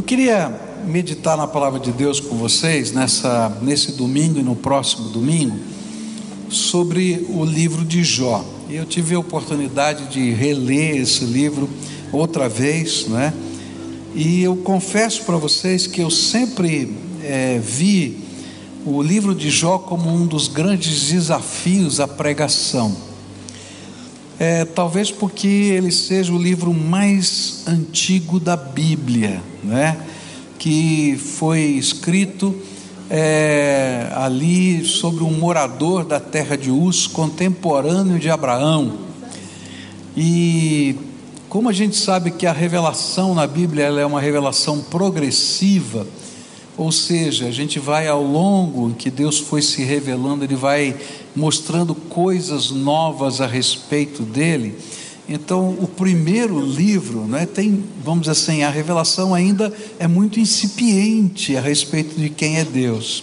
Eu queria meditar na palavra de Deus com vocês nessa, nesse domingo e no próximo domingo sobre o livro de Jó. Eu tive a oportunidade de reler esse livro outra vez, né? E eu confesso para vocês que eu sempre é, vi o livro de Jó como um dos grandes desafios à pregação. É, talvez porque ele seja o livro mais antigo da Bíblia, né? que foi escrito é, ali sobre um morador da terra de Uz, contemporâneo de Abraão. E como a gente sabe que a revelação na Bíblia é uma revelação progressiva, ou seja, a gente vai ao longo que Deus foi se revelando, Ele vai mostrando coisas novas a respeito dele. Então, o primeiro livro, né, tem, vamos dizer assim, a revelação ainda é muito incipiente a respeito de quem é Deus.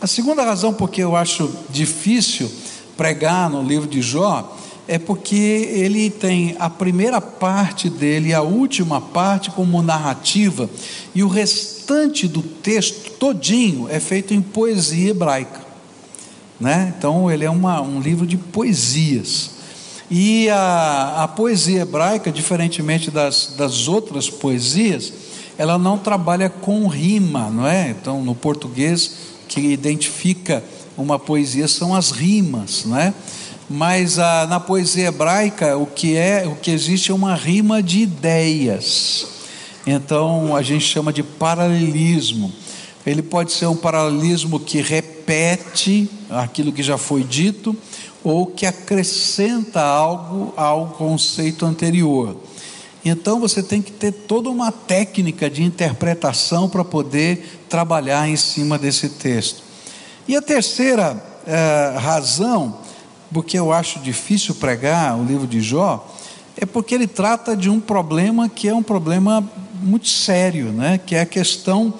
A segunda razão porque eu acho difícil pregar no livro de Jó é porque ele tem a primeira parte dele e a última parte como narrativa, e o restante do texto todinho é feito em poesia hebraica. Né? Então ele é uma, um livro de poesias. E a, a poesia hebraica, diferentemente das, das outras poesias, ela não trabalha com rima, não é? Então, no português, que identifica uma poesia são as rimas, não é? Mas a, na poesia hebraica, o que é, o que existe é uma rima de ideias. Então, a gente chama de paralelismo. Ele pode ser um paralelismo que repete aquilo que já foi dito, ou que acrescenta algo ao conceito anterior. Então você tem que ter toda uma técnica de interpretação para poder trabalhar em cima desse texto. E a terceira eh, razão, porque eu acho difícil pregar o livro de Jó, é porque ele trata de um problema que é um problema muito sério, né? que é a questão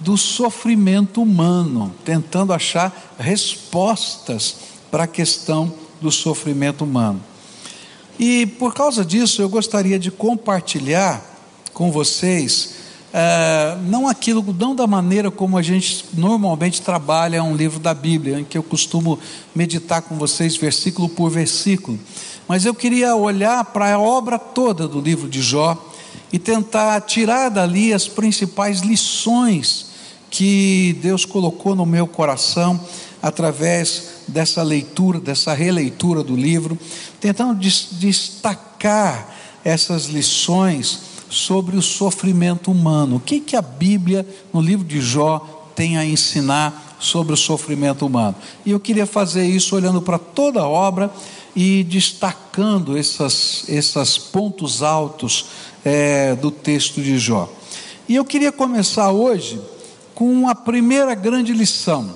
do sofrimento humano, tentando achar respostas para a questão do sofrimento humano. E por causa disso, eu gostaria de compartilhar com vocês, é, não aquilo, não da maneira como a gente normalmente trabalha um livro da Bíblia, em que eu costumo meditar com vocês versículo por versículo, mas eu queria olhar para a obra toda do livro de Jó e tentar tirar dali as principais lições que Deus colocou no meu coração através dessa leitura, dessa releitura do livro, tentando destacar essas lições sobre o sofrimento humano. O que, que a Bíblia, no livro de Jó, tem a ensinar sobre o sofrimento humano? E eu queria fazer isso olhando para toda a obra e destacando essas, esses pontos altos é, do texto de Jó. E eu queria começar hoje com a primeira grande lição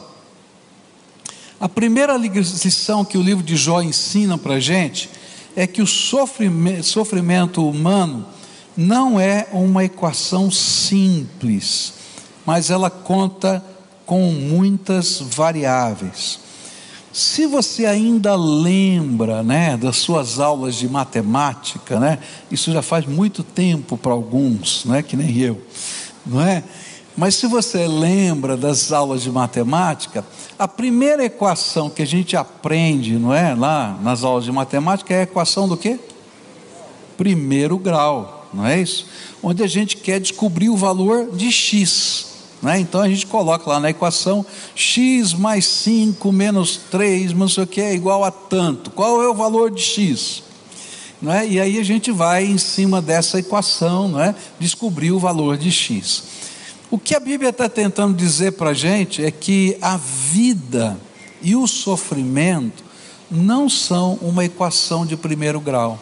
a primeira lição que o livro de Jó ensina para a gente é que o sofrimento, sofrimento humano não é uma equação simples, mas ela conta com muitas variáveis. Se você ainda lembra, né, das suas aulas de matemática, né, isso já faz muito tempo para alguns, né, que nem eu, não é? Mas se você lembra das aulas de matemática, a primeira equação que a gente aprende, não é, lá nas aulas de matemática é a equação do quê? Primeiro grau, não é isso? Onde a gente quer descobrir o valor de x. Né? Então a gente coloca lá na equação x mais 5 menos 3, não sei o que, é igual a tanto. Qual é o valor de x? Não é? E aí a gente vai em cima dessa equação, não é? descobrir o valor de x. O que a Bíblia está tentando dizer para a gente é que a vida e o sofrimento não são uma equação de primeiro grau.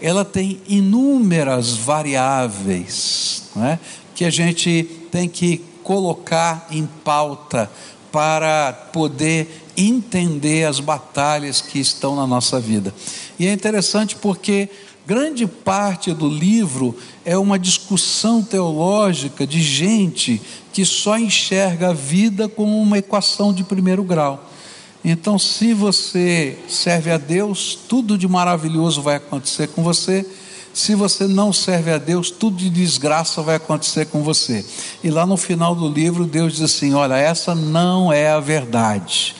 Ela tem inúmeras variáveis é? que a gente tem que colocar em pauta para poder entender as batalhas que estão na nossa vida. E é interessante porque Grande parte do livro é uma discussão teológica de gente que só enxerga a vida como uma equação de primeiro grau. Então, se você serve a Deus, tudo de maravilhoso vai acontecer com você. se você não serve a Deus, tudo de desgraça vai acontecer com você. E lá no final do livro, Deus diz assim: Olha, essa não é a verdade.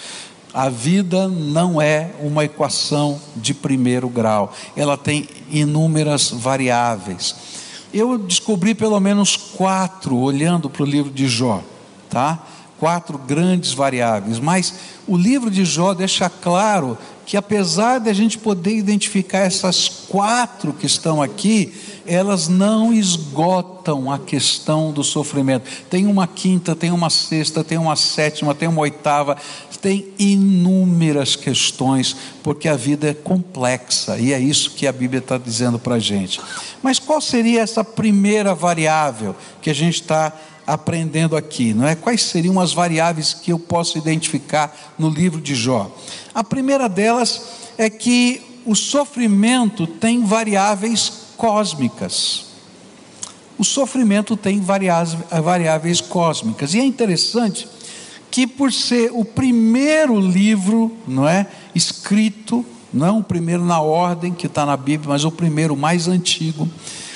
A vida não é uma equação de primeiro grau, ela tem inúmeras variáveis. Eu descobri pelo menos quatro olhando para o livro de Jó, tá? Quatro grandes variáveis, mas o livro de Jó deixa claro que apesar de a gente poder identificar essas quatro que estão aqui, elas não esgotam a questão do sofrimento. Tem uma quinta, tem uma sexta, tem uma sétima, tem uma oitava, tem inúmeras questões, porque a vida é complexa e é isso que a Bíblia está dizendo para a gente. Mas qual seria essa primeira variável que a gente está aprendendo aqui, não é? Quais seriam as variáveis que eu posso identificar no livro de Jó? A primeira delas é que o sofrimento tem variáveis cósmicas. O sofrimento tem variáveis cósmicas. E é interessante que por ser o primeiro livro, não é, escrito, não o primeiro na ordem que está na Bíblia, mas o primeiro mais antigo,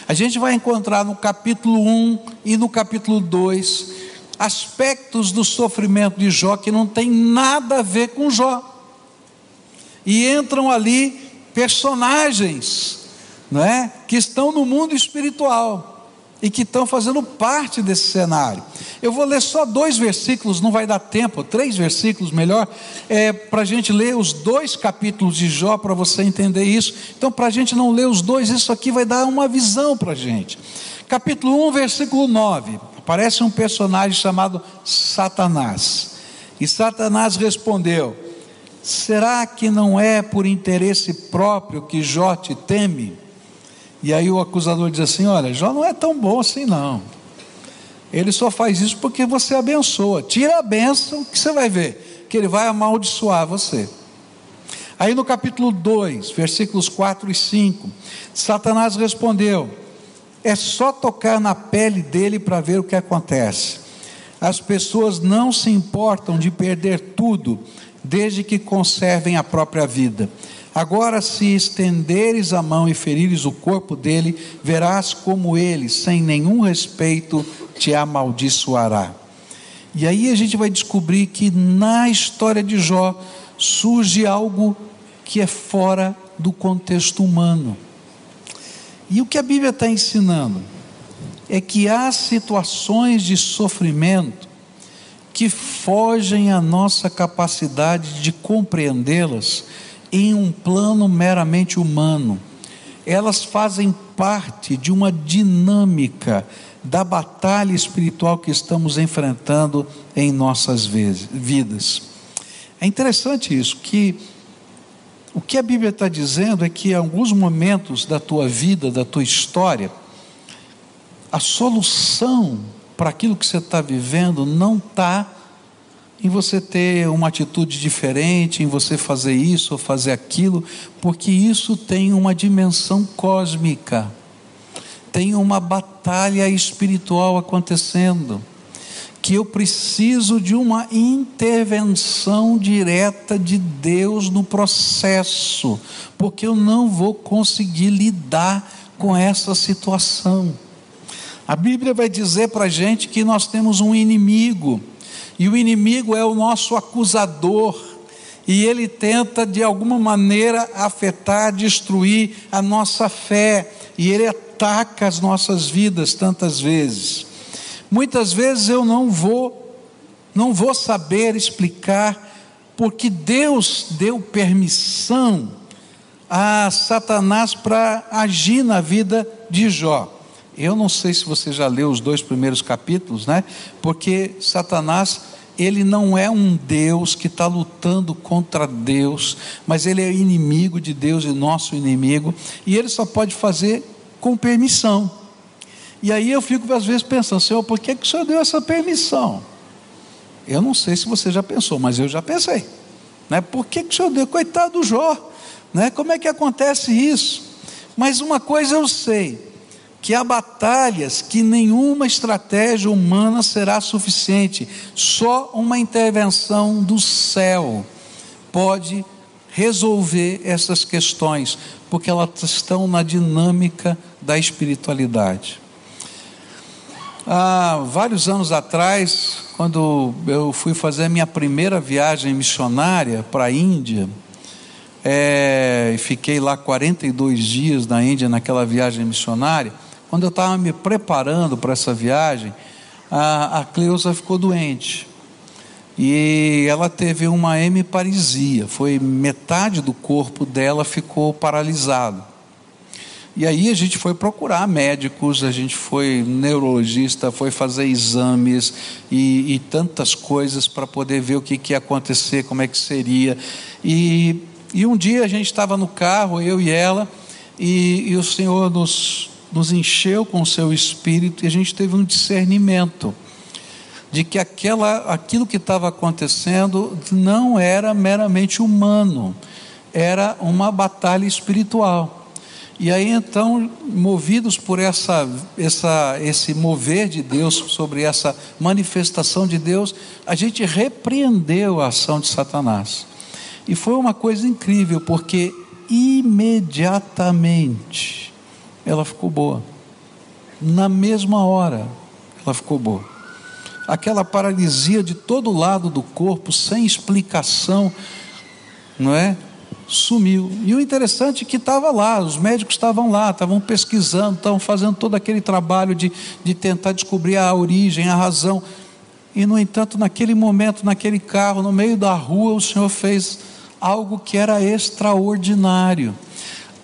a gente vai encontrar no capítulo 1 e no capítulo 2 aspectos do sofrimento de Jó que não tem nada a ver com Jó. E entram ali personagens, não é? Que estão no mundo espiritual e que estão fazendo parte desse cenário. Eu vou ler só dois versículos, não vai dar tempo, três versículos melhor, é, para a gente ler os dois capítulos de Jó, para você entender isso. Então, para a gente não ler os dois, isso aqui vai dar uma visão para a gente. Capítulo 1, versículo 9: aparece um personagem chamado Satanás. E Satanás respondeu: Será que não é por interesse próprio que Jó te teme? E aí o acusador diz assim: Olha, Jó não é tão bom assim, não. Ele só faz isso porque você abençoa. Tira a bênção que você vai ver, que ele vai amaldiçoar você. Aí no capítulo 2, versículos 4 e 5, Satanás respondeu: É só tocar na pele dele para ver o que acontece. As pessoas não se importam de perder tudo, desde que conservem a própria vida. Agora, se estenderes a mão e ferires o corpo dele, verás como ele, sem nenhum respeito, te amaldiçoará. E aí a gente vai descobrir que na história de Jó surge algo que é fora do contexto humano. E o que a Bíblia está ensinando é que há situações de sofrimento que fogem à nossa capacidade de compreendê-las em um plano meramente humano. Elas fazem parte de uma dinâmica da batalha espiritual que estamos enfrentando em nossas vidas. É interessante isso, que o que a Bíblia está dizendo é que em alguns momentos da tua vida, da tua história, a solução para aquilo que você está vivendo não está em você ter uma atitude diferente, em você fazer isso ou fazer aquilo, porque isso tem uma dimensão cósmica, tem uma batalha espiritual acontecendo, que eu preciso de uma intervenção direta de Deus no processo, porque eu não vou conseguir lidar com essa situação. A Bíblia vai dizer para a gente que nós temos um inimigo, e o inimigo é o nosso acusador, e ele tenta de alguma maneira afetar, destruir a nossa fé, e ele ataca as nossas vidas tantas vezes. Muitas vezes eu não vou não vou saber explicar porque Deus deu permissão a Satanás para agir na vida de Jó. Eu não sei se você já leu os dois primeiros capítulos, né? Porque Satanás, ele não é um Deus que está lutando contra Deus, mas ele é inimigo de Deus e nosso inimigo, e ele só pode fazer com permissão. E aí eu fico às vezes pensando, Senhor, por que, que o Senhor deu essa permissão? Eu não sei se você já pensou, mas eu já pensei. Né? Por que, que o Senhor deu? Coitado do Jó. Né? Como é que acontece isso? Mas uma coisa eu sei que há batalhas que nenhuma estratégia humana será suficiente, só uma intervenção do céu pode resolver essas questões, porque elas estão na dinâmica da espiritualidade. Há vários anos atrás, quando eu fui fazer a minha primeira viagem missionária para a Índia, é, fiquei lá 42 dias na Índia naquela viagem missionária. Quando eu estava me preparando para essa viagem, a, a Cleusa ficou doente. E ela teve uma hemiparesia, foi metade do corpo dela ficou paralisado. E aí a gente foi procurar médicos, a gente foi neurologista, foi fazer exames e, e tantas coisas para poder ver o que, que ia acontecer, como é que seria. E, e um dia a gente estava no carro, eu e ela, e, e o Senhor nos, nos encheu com o seu espírito e a gente teve um discernimento de que aquela, aquilo que estava acontecendo não era meramente humano, era uma batalha espiritual. E aí então, movidos por essa, essa, esse mover de Deus sobre essa manifestação de Deus, a gente repreendeu a ação de Satanás. E foi uma coisa incrível, porque imediatamente ela ficou boa. Na mesma hora, ela ficou boa. Aquela paralisia de todo lado do corpo, sem explicação, não é? Sumiu. E o interessante é que estava lá, os médicos estavam lá, estavam pesquisando, estavam fazendo todo aquele trabalho de, de tentar descobrir a origem, a razão. E, no entanto, naquele momento, naquele carro, no meio da rua, o Senhor fez algo que era extraordinário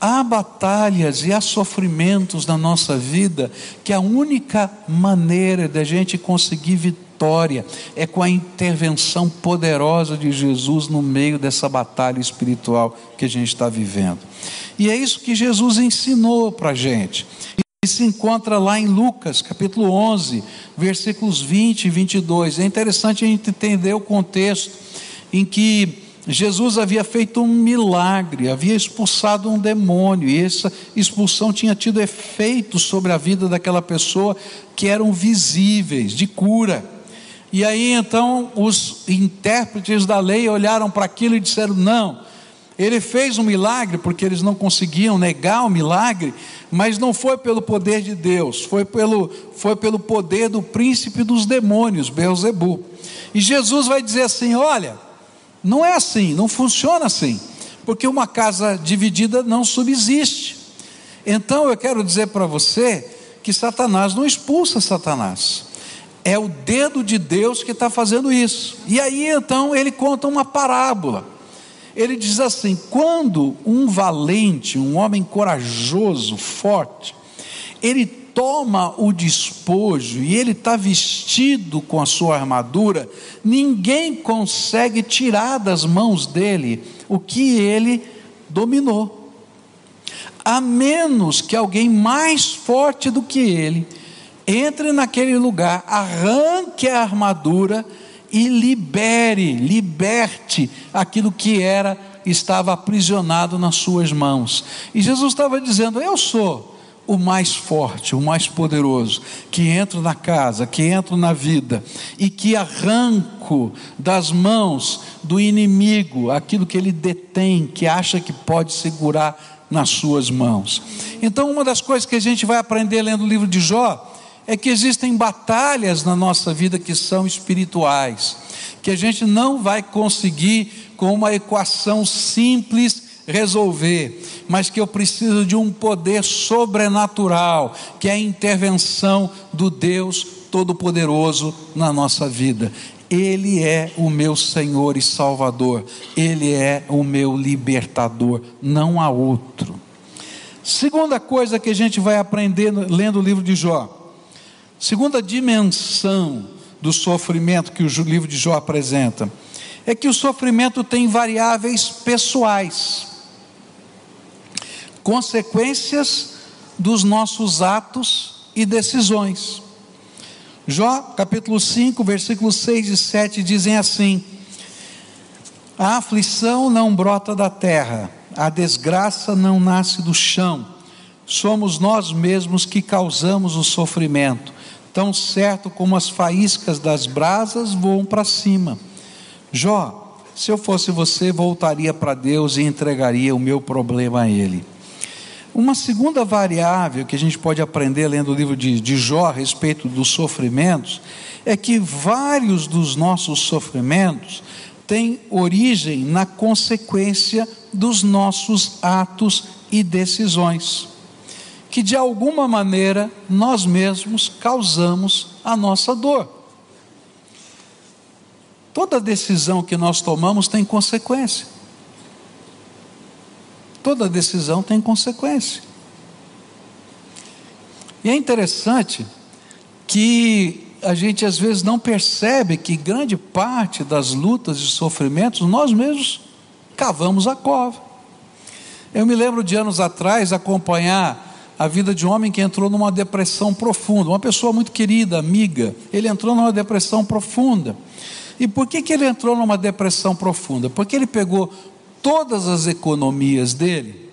há batalhas e há sofrimentos na nossa vida que a única maneira da gente conseguir vitória é com a intervenção poderosa de Jesus no meio dessa batalha espiritual que a gente está vivendo. E é isso que Jesus ensinou para a gente. E se encontra lá em Lucas, capítulo 11, versículos 20 e 22. É interessante a gente entender o contexto em que Jesus havia feito um milagre, havia expulsado um demônio, e essa expulsão tinha tido efeitos sobre a vida daquela pessoa que eram visíveis, de cura. E aí então os intérpretes da lei olharam para aquilo e disseram: não, ele fez um milagre, porque eles não conseguiam negar o milagre, mas não foi pelo poder de Deus, foi pelo, foi pelo poder do príncipe dos demônios, Beelzebub. E Jesus vai dizer assim: olha não é assim, não funciona assim, porque uma casa dividida não subsiste. Então eu quero dizer para você que Satanás não expulsa Satanás, é o dedo de Deus que está fazendo isso. E aí então ele conta uma parábola. Ele diz assim: quando um valente, um homem corajoso, forte, ele toma o despojo e ele está vestido com a sua armadura, ninguém consegue tirar das mãos dele o que ele dominou. A menos que alguém mais forte do que ele entre naquele lugar, arranque a armadura e libere, liberte aquilo que era estava aprisionado nas suas mãos. E Jesus estava dizendo: Eu sou o mais forte, o mais poderoso, que entra na casa, que entra na vida e que arranco das mãos do inimigo aquilo que ele detém, que acha que pode segurar nas suas mãos. Então, uma das coisas que a gente vai aprender lendo o livro de Jó é que existem batalhas na nossa vida que são espirituais, que a gente não vai conseguir com uma equação simples resolver, mas que eu preciso de um poder sobrenatural, que é a intervenção do Deus Todo-Poderoso na nossa vida. Ele é o meu Senhor e Salvador, Ele é o meu libertador, não há outro. Segunda coisa que a gente vai aprender lendo o livro de Jó, segunda dimensão do sofrimento que o livro de Jó apresenta, é que o sofrimento tem variáveis pessoais consequências dos nossos atos e decisões. Jó, capítulo 5, versículos 6 e 7 dizem assim: A aflição não brota da terra, a desgraça não nasce do chão, somos nós mesmos que causamos o sofrimento, tão certo como as faíscas das brasas voam para cima. Jó, se eu fosse você, voltaria para Deus e entregaria o meu problema a Ele. Uma segunda variável que a gente pode aprender lendo o livro de, de Jó a respeito dos sofrimentos é que vários dos nossos sofrimentos têm origem na consequência dos nossos atos e decisões, que de alguma maneira nós mesmos causamos a nossa dor. Toda decisão que nós tomamos tem consequência. Toda decisão tem consequência. E é interessante que a gente às vezes não percebe que grande parte das lutas e sofrimentos nós mesmos cavamos a cova. Eu me lembro de anos atrás acompanhar a vida de um homem que entrou numa depressão profunda, uma pessoa muito querida, amiga, ele entrou numa depressão profunda. E por que, que ele entrou numa depressão profunda? Porque ele pegou todas as economias dele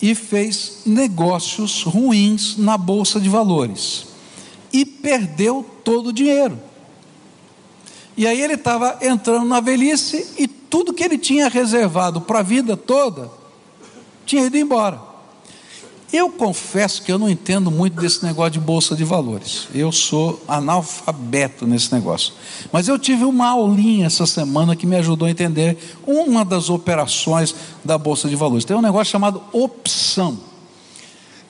e fez negócios ruins na bolsa de valores e perdeu todo o dinheiro. E aí ele estava entrando na velhice e tudo que ele tinha reservado para a vida toda tinha ido embora. Eu confesso que eu não entendo muito desse negócio de bolsa de valores. Eu sou analfabeto nesse negócio. Mas eu tive uma aulinha essa semana que me ajudou a entender uma das operações da bolsa de valores. Tem um negócio chamado opção.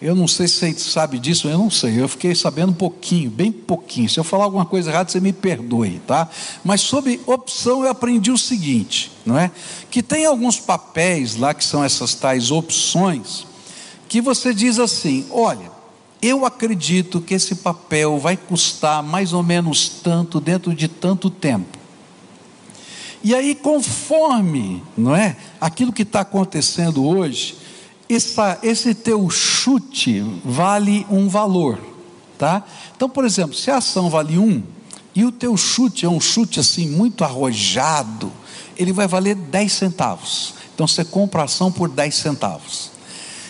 Eu não sei se você sabe disso, eu não sei. Eu fiquei sabendo um pouquinho, bem pouquinho. Se eu falar alguma coisa errada, você me perdoe, tá? Mas sobre opção eu aprendi o seguinte, não é? Que tem alguns papéis lá que são essas tais opções, que você diz assim: olha, eu acredito que esse papel vai custar mais ou menos tanto dentro de tanto tempo. E aí, conforme, não é? Aquilo que está acontecendo hoje essa, esse teu chute vale um valor, tá? Então, por exemplo, se a ação vale um e o teu chute é um chute assim muito arrojado, ele vai valer 10 centavos. Então você compra a ação por 10 centavos.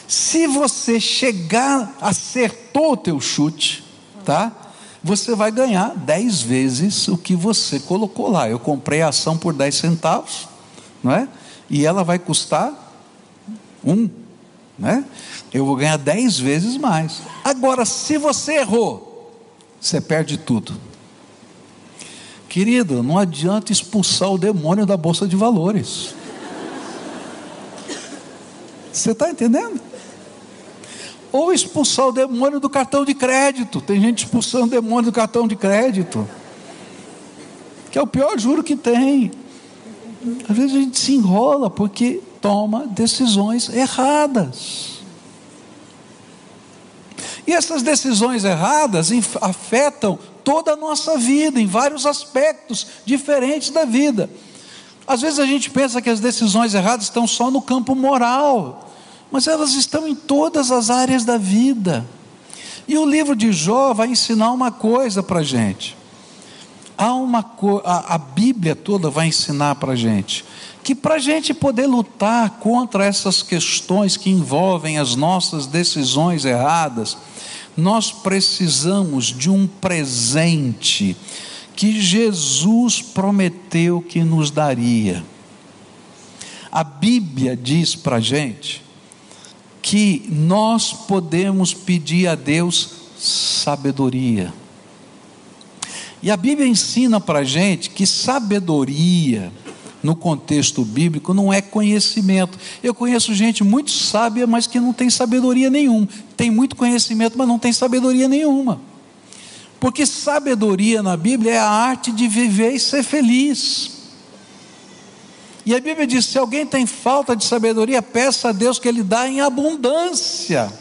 Se você chegar, acertou o teu chute, tá? Você vai ganhar 10 vezes o que você colocou lá. Eu comprei a ação por 10 centavos, não é? E ela vai custar um né? Eu vou ganhar dez vezes mais. Agora, se você errou, você perde tudo. Querido, não adianta expulsar o demônio da bolsa de valores. Você está entendendo? Ou expulsar o demônio do cartão de crédito. Tem gente expulsando o demônio do cartão de crédito. Que é o pior juro que tem. Às vezes a gente se enrola porque toma decisões erradas. E essas decisões erradas afetam toda a nossa vida, em vários aspectos diferentes da vida. Às vezes a gente pensa que as decisões erradas estão só no campo moral, mas elas estão em todas as áreas da vida. E o livro de Jó vai ensinar uma coisa para a gente. Há uma a, a Bíblia toda vai ensinar para a gente que para a gente poder lutar contra essas questões que envolvem as nossas decisões erradas, nós precisamos de um presente que Jesus prometeu que nos daria. A Bíblia diz para a gente que nós podemos pedir a Deus sabedoria. E a Bíblia ensina para a gente que sabedoria, no contexto bíblico, não é conhecimento. Eu conheço gente muito sábia, mas que não tem sabedoria nenhuma. Tem muito conhecimento, mas não tem sabedoria nenhuma. Porque sabedoria na Bíblia é a arte de viver e ser feliz. E a Bíblia diz: se alguém tem falta de sabedoria, peça a Deus que Ele dá em abundância.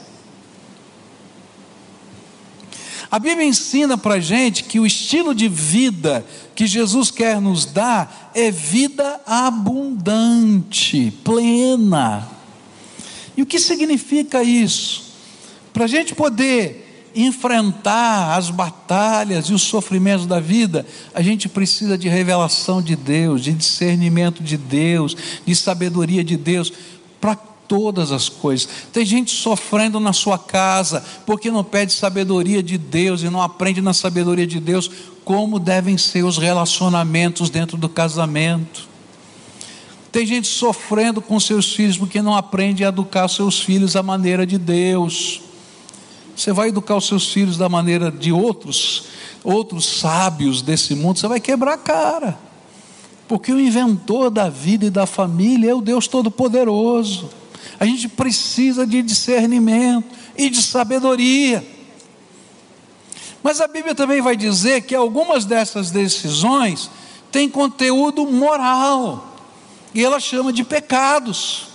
A Bíblia ensina para a gente que o estilo de vida que Jesus quer nos dar é vida abundante, plena. E o que significa isso? Para a gente poder enfrentar as batalhas e os sofrimentos da vida, a gente precisa de revelação de Deus, de discernimento de Deus, de sabedoria de Deus, para todas as coisas. Tem gente sofrendo na sua casa porque não pede sabedoria de Deus e não aprende na sabedoria de Deus como devem ser os relacionamentos dentro do casamento. Tem gente sofrendo com seus filhos porque não aprende a educar seus filhos à maneira de Deus. Você vai educar os seus filhos da maneira de outros, outros sábios desse mundo, você vai quebrar a cara. Porque o inventor da vida e da família é o Deus Todo-Poderoso. A gente precisa de discernimento e de sabedoria. Mas a Bíblia também vai dizer que algumas dessas decisões têm conteúdo moral, e ela chama de pecados.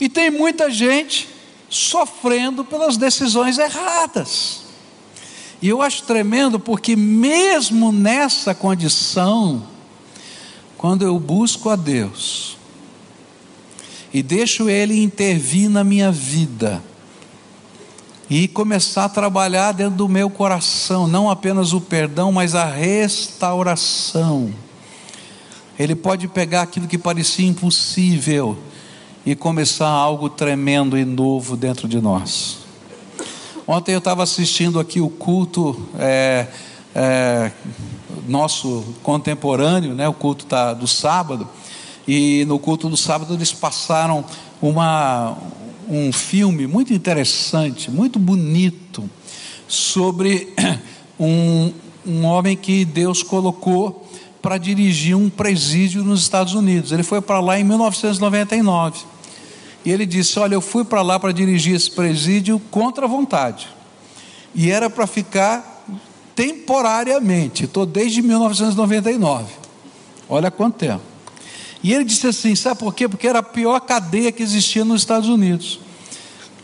E tem muita gente sofrendo pelas decisões erradas. E eu acho tremendo porque, mesmo nessa condição, quando eu busco a Deus e deixo Ele intervir na minha vida, e começar a trabalhar dentro do meu coração, não apenas o perdão, mas a restauração. Ele pode pegar aquilo que parecia impossível e começar algo tremendo e novo dentro de nós. Ontem eu estava assistindo aqui o culto é, é, nosso contemporâneo, né, o culto tá, do sábado, e no culto do sábado eles passaram uma, um filme muito interessante, muito bonito, sobre um, um homem que Deus colocou para dirigir um presídio nos Estados Unidos. Ele foi para lá em 1999. E ele disse: Olha, eu fui para lá para dirigir esse presídio contra a vontade. E era para ficar temporariamente. Estou desde 1999. Olha quanto tempo. E ele disse assim: sabe por quê? Porque era a pior cadeia que existia nos Estados Unidos.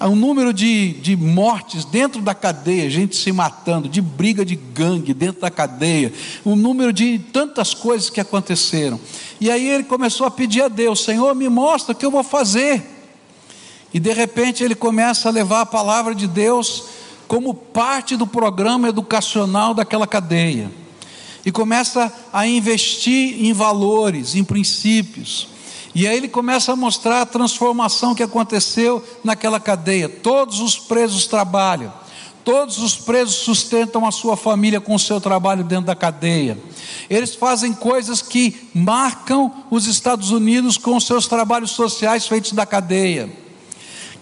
O número de, de mortes dentro da cadeia, gente se matando, de briga de gangue dentro da cadeia, o número de tantas coisas que aconteceram. E aí ele começou a pedir a Deus: Senhor, me mostra o que eu vou fazer. E de repente ele começa a levar a palavra de Deus como parte do programa educacional daquela cadeia e começa a investir em valores, em princípios. E aí ele começa a mostrar a transformação que aconteceu naquela cadeia. Todos os presos trabalham, todos os presos sustentam a sua família com o seu trabalho dentro da cadeia. Eles fazem coisas que marcam os Estados Unidos com os seus trabalhos sociais feitos da cadeia.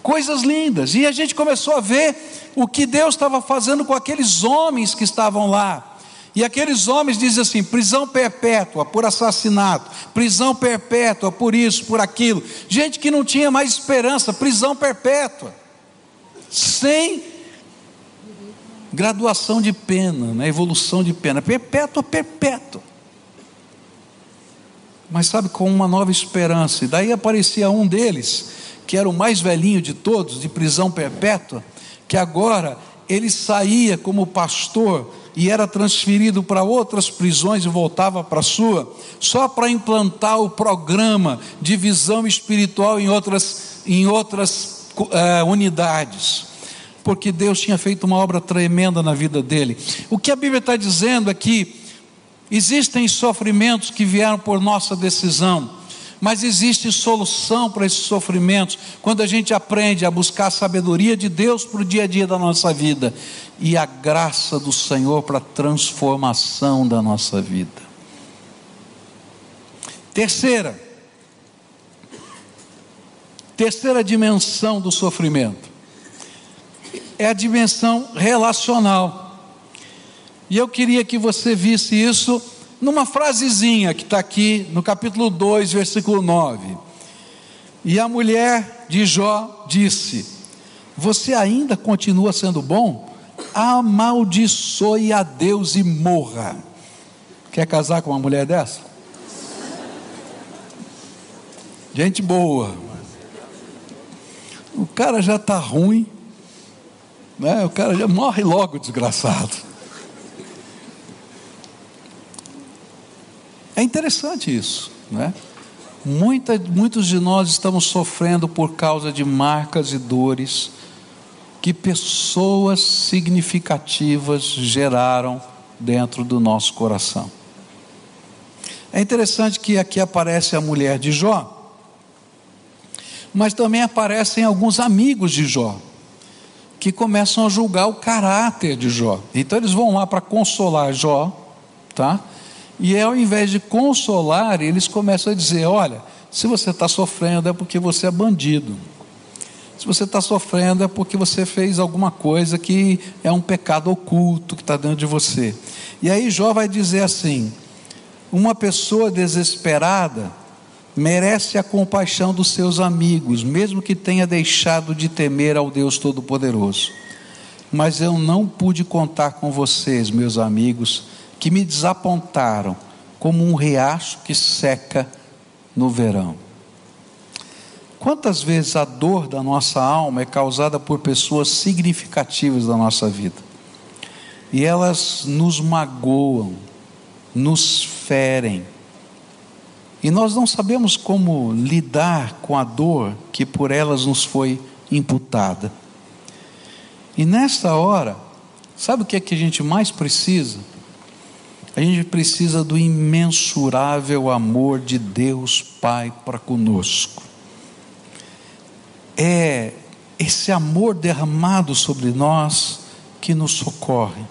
Coisas lindas. E a gente começou a ver o que Deus estava fazendo com aqueles homens que estavam lá. E aqueles homens dizem assim: prisão perpétua por assassinato, prisão perpétua por isso, por aquilo. Gente que não tinha mais esperança, prisão perpétua. Sem graduação de pena, né? evolução de pena, perpétua, perpétua. Mas sabe, com uma nova esperança. E daí aparecia um deles, que era o mais velhinho de todos, de prisão perpétua, que agora ele saía como pastor e era transferido para outras prisões e voltava para a sua, só para implantar o programa de visão espiritual em outras, em outras uh, unidades. Porque Deus tinha feito uma obra tremenda na vida dele. O que a Bíblia está dizendo é que existem sofrimentos que vieram por nossa decisão mas existe solução para esses sofrimentos quando a gente aprende a buscar a sabedoria de Deus para o dia a dia da nossa vida e a graça do Senhor para a transformação da nossa vida. Terceira, terceira dimensão do sofrimento é a dimensão relacional. E eu queria que você visse isso numa frasezinha que está aqui no capítulo 2, versículo 9. E a mulher de Jó disse: Você ainda continua sendo bom? Amaldiçoe a Deus e morra. Quer casar com uma mulher dessa? Gente boa. O cara já está ruim, né? o cara já morre logo, desgraçado. É interessante isso, né? Muita, muitos de nós estamos sofrendo por causa de marcas e dores que pessoas significativas geraram dentro do nosso coração. É interessante que aqui aparece a mulher de Jó, mas também aparecem alguns amigos de Jó, que começam a julgar o caráter de Jó. Então eles vão lá para consolar Jó, tá? E ao invés de consolar, eles começam a dizer: olha, se você está sofrendo é porque você é bandido. Se você está sofrendo é porque você fez alguma coisa que é um pecado oculto que está dentro de você. E aí Jó vai dizer assim: uma pessoa desesperada merece a compaixão dos seus amigos, mesmo que tenha deixado de temer ao Deus Todo-Poderoso. Mas eu não pude contar com vocês, meus amigos, que me desapontaram como um riacho que seca no verão. Quantas vezes a dor da nossa alma é causada por pessoas significativas da nossa vida? E elas nos magoam, nos ferem. E nós não sabemos como lidar com a dor que por elas nos foi imputada. E nesta hora, sabe o que é que a gente mais precisa? A gente precisa do imensurável amor de Deus Pai para conosco é esse amor derramado sobre nós que nos socorre.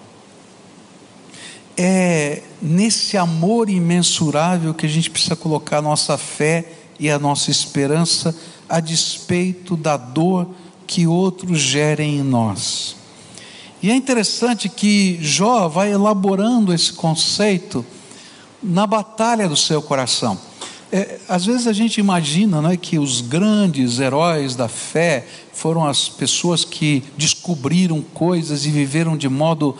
É nesse amor imensurável que a gente precisa colocar a nossa fé e a nossa esperança a despeito da dor que outros gerem em nós. E é interessante que Jó vai elaborando esse conceito na batalha do seu coração. É, às vezes a gente imagina né, que os grandes heróis da fé foram as pessoas que descobriram coisas e viveram de modo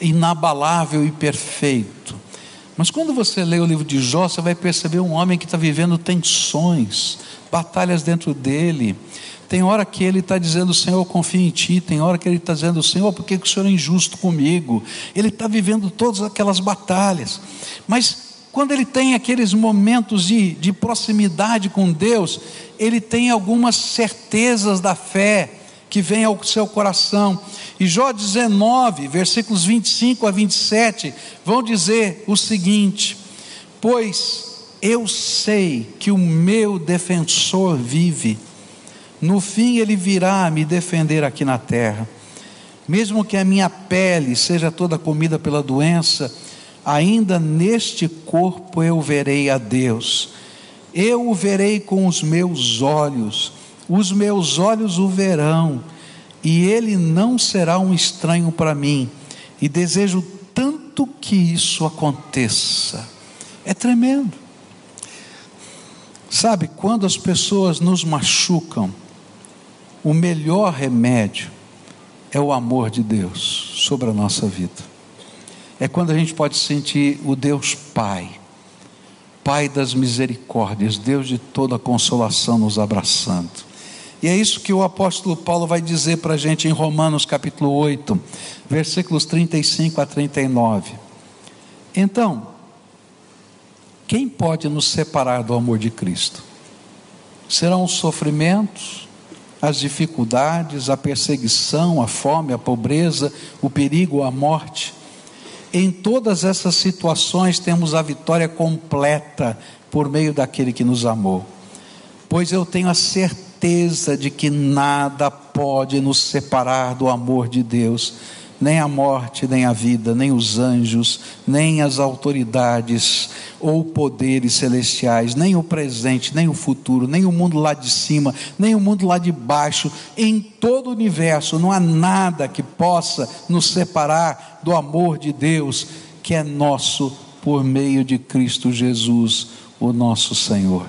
inabalável e perfeito. Mas quando você lê o livro de Jó, você vai perceber um homem que está vivendo tensões, batalhas dentro dele. Tem hora que ele está dizendo, Senhor, confio em Ti. Tem hora que ele está dizendo, Senhor, por que o Senhor é injusto comigo? Ele está vivendo todas aquelas batalhas. Mas quando ele tem aqueles momentos de, de proximidade com Deus, ele tem algumas certezas da fé que vem ao seu coração. E Jó 19, versículos 25 a 27, vão dizer o seguinte: Pois eu sei que o meu defensor vive, no fim ele virá me defender aqui na terra. Mesmo que a minha pele seja toda comida pela doença, ainda neste corpo eu verei a Deus. Eu o verei com os meus olhos, os meus olhos o verão, e ele não será um estranho para mim. E desejo tanto que isso aconteça. É tremendo. Sabe, quando as pessoas nos machucam, o melhor remédio é o amor de Deus sobre a nossa vida é quando a gente pode sentir o Deus Pai, Pai das misericórdias, Deus de toda consolação nos abraçando. E é isso que o apóstolo Paulo vai dizer para a gente em Romanos capítulo 8, versículos 35 a 39. Então, quem pode nos separar do amor de Cristo? Serão os sofrimentos, as dificuldades, a perseguição, a fome, a pobreza, o perigo, a morte. Em todas essas situações temos a vitória completa por meio daquele que nos amou. Pois eu tenho a certeza de que nada pode nos separar do amor de Deus nem a morte, nem a vida, nem os anjos, nem as autoridades ou poderes celestiais, nem o presente, nem o futuro, nem o mundo lá de cima, nem o mundo lá de baixo, em todo o universo, não há nada que possa nos separar do amor de Deus, que é nosso por meio de Cristo Jesus, o nosso Senhor.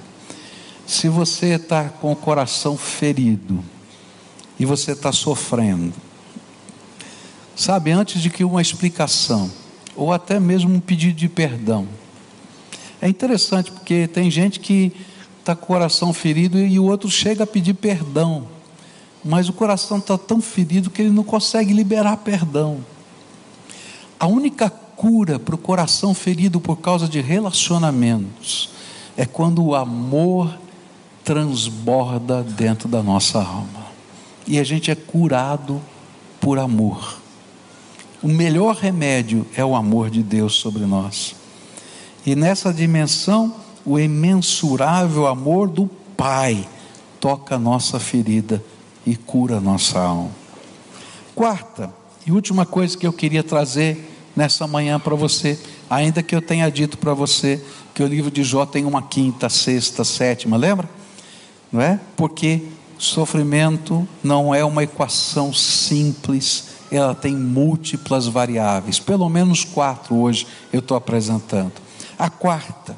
Se você está com o coração ferido, e você está sofrendo, Sabe, antes de que uma explicação, ou até mesmo um pedido de perdão. É interessante porque tem gente que está com o coração ferido e o outro chega a pedir perdão, mas o coração está tão ferido que ele não consegue liberar perdão. A única cura para o coração ferido por causa de relacionamentos é quando o amor transborda dentro da nossa alma e a gente é curado por amor. O melhor remédio é o amor de Deus sobre nós. E nessa dimensão, o imensurável amor do Pai toca a nossa ferida e cura a nossa alma. Quarta e última coisa que eu queria trazer nessa manhã para você, Ainda que eu tenha dito para você que o livro de Jó tem uma quinta, sexta, sétima, lembra? Não é? Porque sofrimento não é uma equação simples, ela tem múltiplas variáveis, pelo menos quatro hoje eu estou apresentando. A quarta,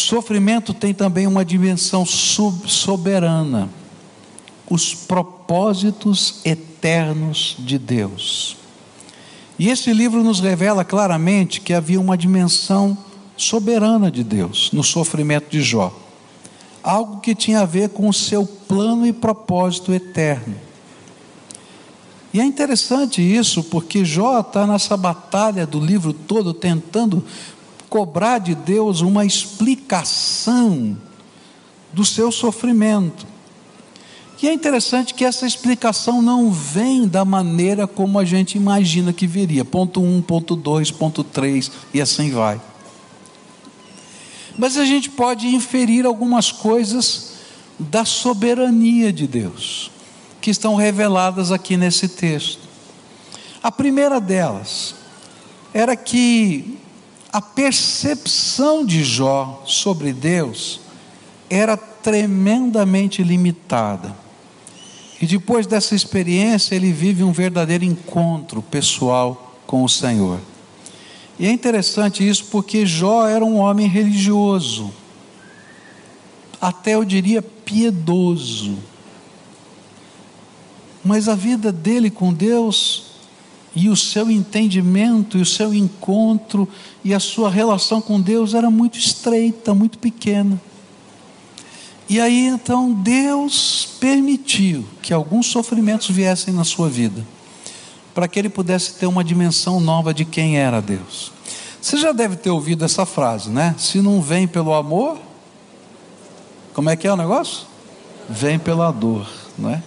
sofrimento tem também uma dimensão soberana, os propósitos eternos de Deus. E esse livro nos revela claramente que havia uma dimensão soberana de Deus no sofrimento de Jó. Algo que tinha a ver com o seu plano e propósito eterno. E é interessante isso, porque Jó está nessa batalha do livro todo tentando cobrar de Deus uma explicação do seu sofrimento. E é interessante que essa explicação não vem da maneira como a gente imagina que viria. Ponto 1, um, ponto 2, ponto 3 e assim vai. Mas a gente pode inferir algumas coisas da soberania de Deus, que estão reveladas aqui nesse texto. A primeira delas era que a percepção de Jó sobre Deus era tremendamente limitada. E depois dessa experiência, ele vive um verdadeiro encontro pessoal com o Senhor. E é interessante isso porque Jó era um homem religioso, até eu diria piedoso. Mas a vida dele com Deus e o seu entendimento e o seu encontro e a sua relação com Deus era muito estreita, muito pequena. E aí então Deus permitiu que alguns sofrimentos viessem na sua vida, para que ele pudesse ter uma dimensão nova de quem era Deus. Você já deve ter ouvido essa frase, né? Se não vem pelo amor, como é que é o negócio? Vem pela dor, não é?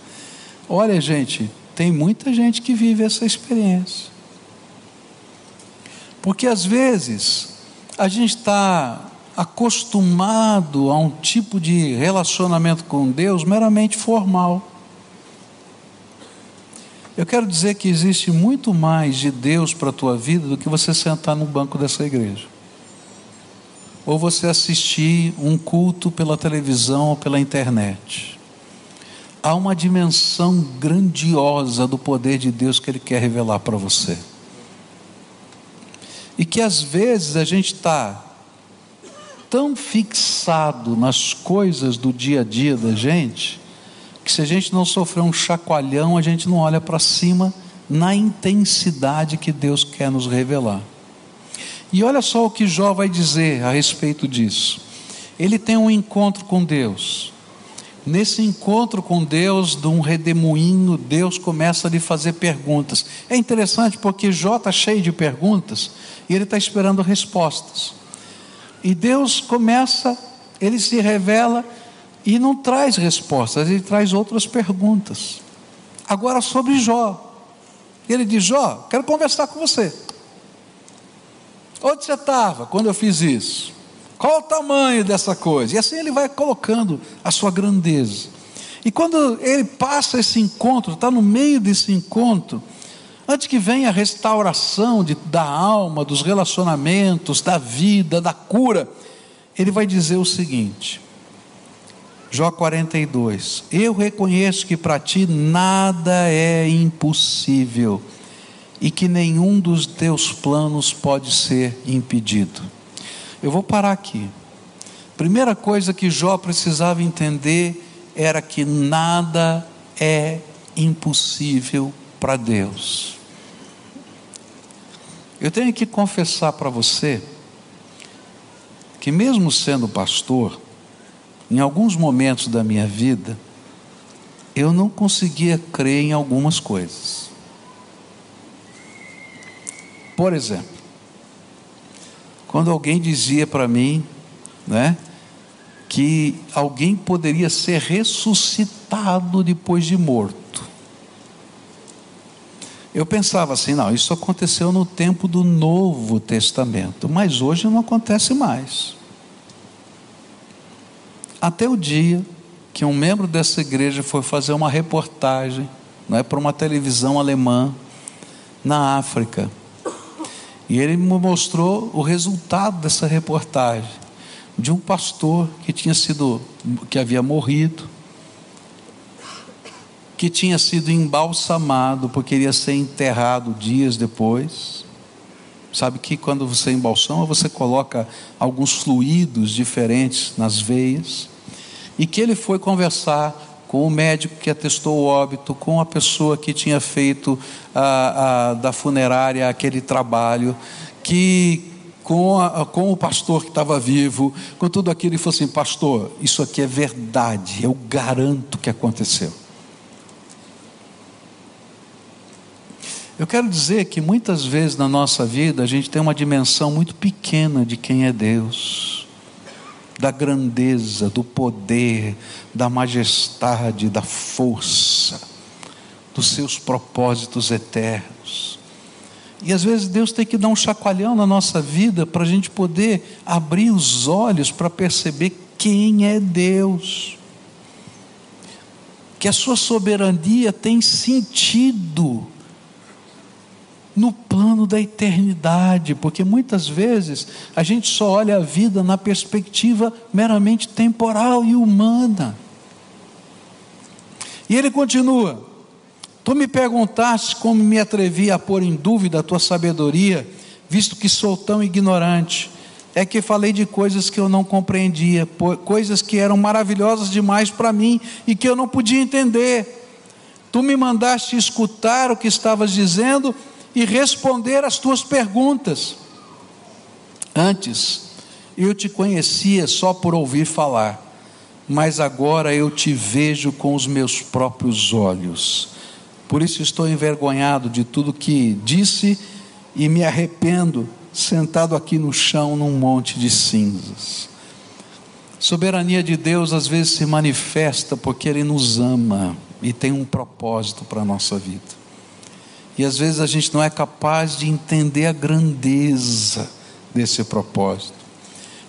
Olha, gente, tem muita gente que vive essa experiência. Porque às vezes a gente está acostumado a um tipo de relacionamento com Deus meramente formal. Eu quero dizer que existe muito mais de Deus para a tua vida do que você sentar no banco dessa igreja. Ou você assistir um culto pela televisão ou pela internet. Há uma dimensão grandiosa do poder de Deus que Ele quer revelar para você. E que às vezes a gente está tão fixado nas coisas do dia a dia da gente, que se a gente não sofrer um chacoalhão, a gente não olha para cima na intensidade que Deus quer nos revelar. E olha só o que Jó vai dizer a respeito disso. Ele tem um encontro com Deus. Nesse encontro com Deus, de um redemoinho, Deus começa a lhe fazer perguntas. É interessante porque Jó está cheio de perguntas e ele está esperando respostas. E Deus começa, ele se revela e não traz respostas, ele traz outras perguntas. Agora sobre Jó. Ele diz: Jó, quero conversar com você. Onde você estava quando eu fiz isso? Qual o tamanho dessa coisa? E assim ele vai colocando a sua grandeza. E quando ele passa esse encontro, está no meio desse encontro, Antes que venha a restauração de, da alma, dos relacionamentos, da vida, da cura, ele vai dizer o seguinte: Jó 42: Eu reconheço que para ti nada é impossível e que nenhum dos teus planos pode ser impedido. Eu vou parar aqui. Primeira coisa que Jó precisava entender era que nada é impossível para Deus. Eu tenho que confessar para você que, mesmo sendo pastor, em alguns momentos da minha vida, eu não conseguia crer em algumas coisas. Por exemplo, quando alguém dizia para mim, né, que alguém poderia ser ressuscitado depois de morto. Eu pensava assim, não, isso aconteceu no tempo do Novo Testamento, mas hoje não acontece mais. Até o dia que um membro dessa igreja foi fazer uma reportagem, não é para uma televisão alemã na África. E ele me mostrou o resultado dessa reportagem de um pastor que tinha sido que havia morrido, que tinha sido embalsamado porque iria ser enterrado dias depois. Sabe que quando você embalsama, você coloca alguns fluidos diferentes nas veias. E que ele foi conversar com o médico que atestou o óbito, com a pessoa que tinha feito a, a, da funerária aquele trabalho, que com, a, com o pastor que estava vivo, com tudo aquilo, ele falou assim: Pastor, isso aqui é verdade, eu garanto que aconteceu. Eu quero dizer que muitas vezes na nossa vida a gente tem uma dimensão muito pequena de quem é Deus da grandeza, do poder, da majestade, da força, dos seus propósitos eternos. E às vezes Deus tem que dar um chacoalhão na nossa vida para a gente poder abrir os olhos para perceber quem é Deus. Que a sua soberania tem sentido no plano da eternidade, porque muitas vezes a gente só olha a vida na perspectiva meramente temporal e humana. E ele continua: Tu me perguntaste como me atrevi a pôr em dúvida a tua sabedoria, visto que sou tão ignorante. É que falei de coisas que eu não compreendia, coisas que eram maravilhosas demais para mim e que eu não podia entender. Tu me mandaste escutar o que estavas dizendo e responder às tuas perguntas. Antes, eu te conhecia só por ouvir falar, mas agora eu te vejo com os meus próprios olhos. Por isso estou envergonhado de tudo que disse e me arrependo, sentado aqui no chão num monte de cinzas. Soberania de Deus às vezes se manifesta porque Ele nos ama e tem um propósito para a nossa vida. E às vezes a gente não é capaz de entender a grandeza desse propósito.